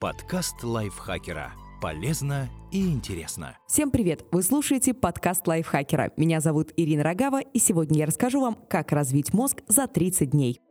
Подкаст лайфхакера. Полезно и интересно. Всем привет! Вы слушаете подкаст лайфхакера. Меня зовут Ирина Рогава, и сегодня я расскажу вам, как развить мозг за 30 дней.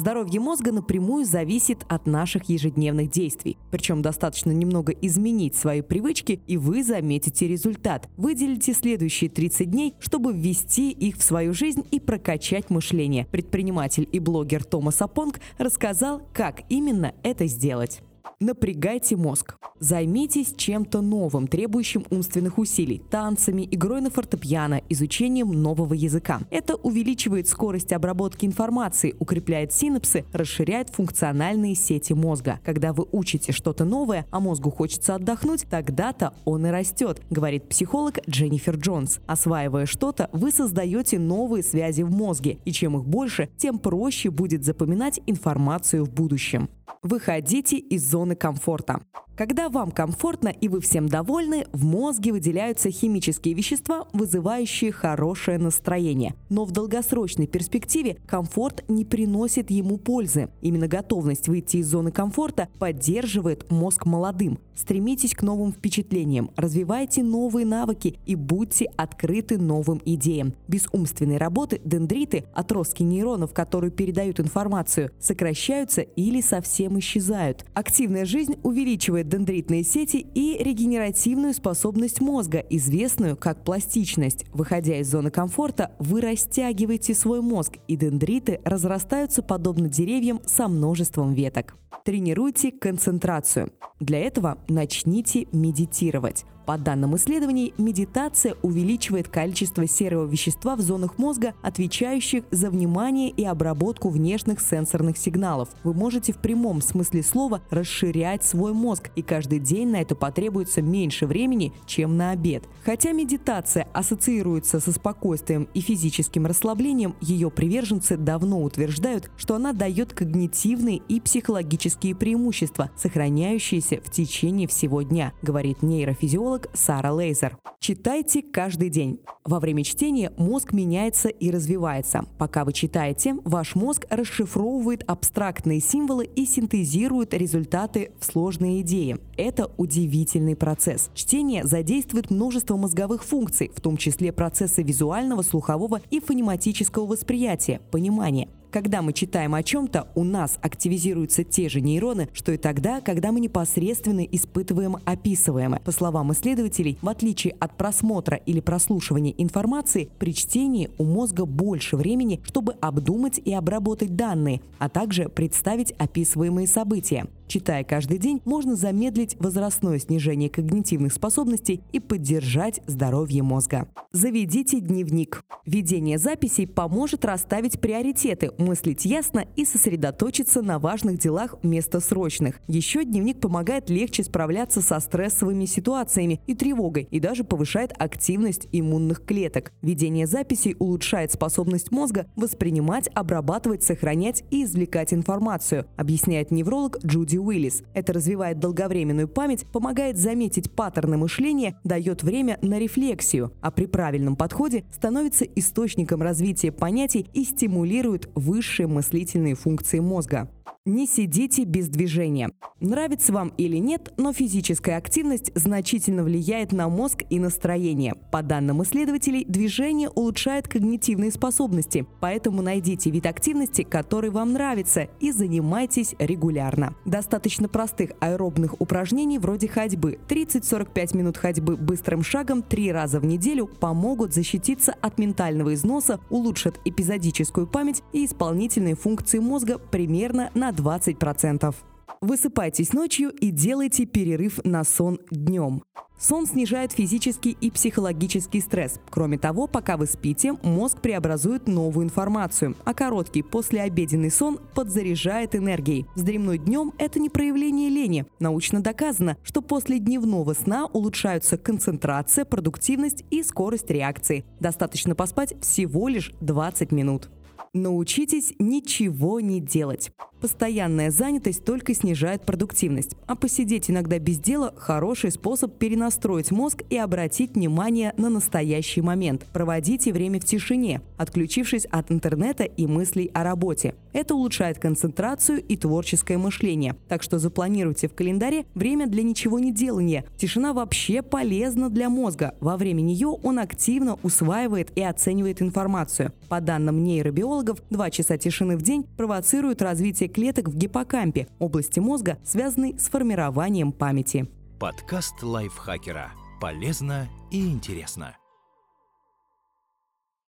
Здоровье мозга напрямую зависит от наших ежедневных действий. Причем достаточно немного изменить свои привычки, и вы заметите результат. Выделите следующие 30 дней, чтобы ввести их в свою жизнь и прокачать мышление. Предприниматель и блогер Томас Апонг рассказал, как именно это сделать. Напрягайте мозг. Займитесь чем-то новым, требующим умственных усилий, танцами, игрой на фортепиано, изучением нового языка. Это увеличивает скорость обработки информации, укрепляет синапсы, расширяет функциональные сети мозга. Когда вы учите что-то новое, а мозгу хочется отдохнуть, тогда-то он и растет, говорит психолог Дженнифер Джонс. Осваивая что-то, вы создаете новые связи в мозге, и чем их больше, тем проще будет запоминать информацию в будущем. Выходите из зоны комфорта. Когда вам комфортно и вы всем довольны, в мозге выделяются химические вещества, вызывающие хорошее настроение. Но в долгосрочной перспективе комфорт не приносит ему пользы. Именно готовность выйти из зоны комфорта поддерживает мозг молодым. Стремитесь к новым впечатлениям, развивайте новые навыки и будьте открыты новым идеям. Без умственной работы дендриты, отростки нейронов, которые передают информацию, сокращаются или совсем исчезают. Активная жизнь увеличивает дендритные сети и регенеративную способность мозга, известную как пластичность. Выходя из зоны комфорта, вы растягиваете свой мозг, и дендриты разрастаются подобно деревьям со множеством веток. Тренируйте концентрацию. Для этого начните медитировать. По данным исследований, медитация увеличивает количество серого вещества в зонах мозга, отвечающих за внимание и обработку внешних сенсорных сигналов. Вы можете в прямом смысле слова расширять свой мозг, и каждый день на это потребуется меньше времени, чем на обед. Хотя медитация ассоциируется со спокойствием и физическим расслаблением, ее приверженцы давно утверждают, что она дает когнитивные и психологические преимущества, сохраняющиеся в течение всего дня, говорит нейрофизиолог психолог Сара Лейзер. Читайте каждый день. Во время чтения мозг меняется и развивается. Пока вы читаете, ваш мозг расшифровывает абстрактные символы и синтезирует результаты в сложные идеи. Это удивительный процесс. Чтение задействует множество мозговых функций, в том числе процессы визуального, слухового и фонематического восприятия, понимания. Когда мы читаем о чем-то, у нас активизируются те же нейроны, что и тогда, когда мы непосредственно испытываем описываемое. По словам исследователей, в отличие от просмотра или прослушивания информации, при чтении у мозга больше времени, чтобы обдумать и обработать данные, а также представить описываемые события. Читая каждый день, можно замедлить возрастное снижение когнитивных способностей и поддержать здоровье мозга. Заведите дневник. Ведение записей поможет расставить приоритеты, мыслить ясно и сосредоточиться на важных делах вместо срочных. Еще дневник помогает легче справляться со стрессовыми ситуациями и тревогой и даже повышает активность иммунных клеток. Ведение записей улучшает способность мозга воспринимать, обрабатывать, сохранять и извлекать информацию, объясняет невролог Джуди Уиллис. Это развивает долговременную память, помогает заметить паттерны мышления, дает время на рефлексию, а при правильном подходе становится источником развития понятий и стимулирует высшие мыслительные функции мозга. Не сидите без движения. Нравится вам или нет, но физическая активность значительно влияет на мозг и настроение. По данным исследователей, движение улучшает когнитивные способности, поэтому найдите вид активности, который вам нравится, и занимайтесь регулярно. Достаточно простых аэробных упражнений вроде ходьбы. 30-45 минут ходьбы быстрым шагом три раза в неделю помогут защититься от ментального износа, улучшат эпизодическую память и исполнительные функции мозга примерно на 20%. Высыпайтесь ночью и делайте перерыв на сон днем. Сон снижает физический и психологический стресс. Кроме того, пока вы спите, мозг преобразует новую информацию, а короткий послеобеденный сон подзаряжает энергией. Вздремнуть днем – это не проявление лени. Научно доказано, что после дневного сна улучшаются концентрация, продуктивность и скорость реакции. Достаточно поспать всего лишь 20 минут. Научитесь ничего не делать. Постоянная занятость только снижает продуктивность, а посидеть иногда без дела – хороший способ перенастроить мозг и обратить внимание на настоящий момент. Проводите время в тишине, отключившись от интернета и мыслей о работе. Это улучшает концентрацию и творческое мышление. Так что запланируйте в календаре время для ничего не делания. Тишина вообще полезна для мозга. Во время нее он активно усваивает и оценивает информацию. По данным нейробиологов, 2 часа тишины в день провоцируют развитие клеток в гиппокампе, области мозга, связанной с формированием памяти. Подкаст лайфхакера. Полезно и интересно.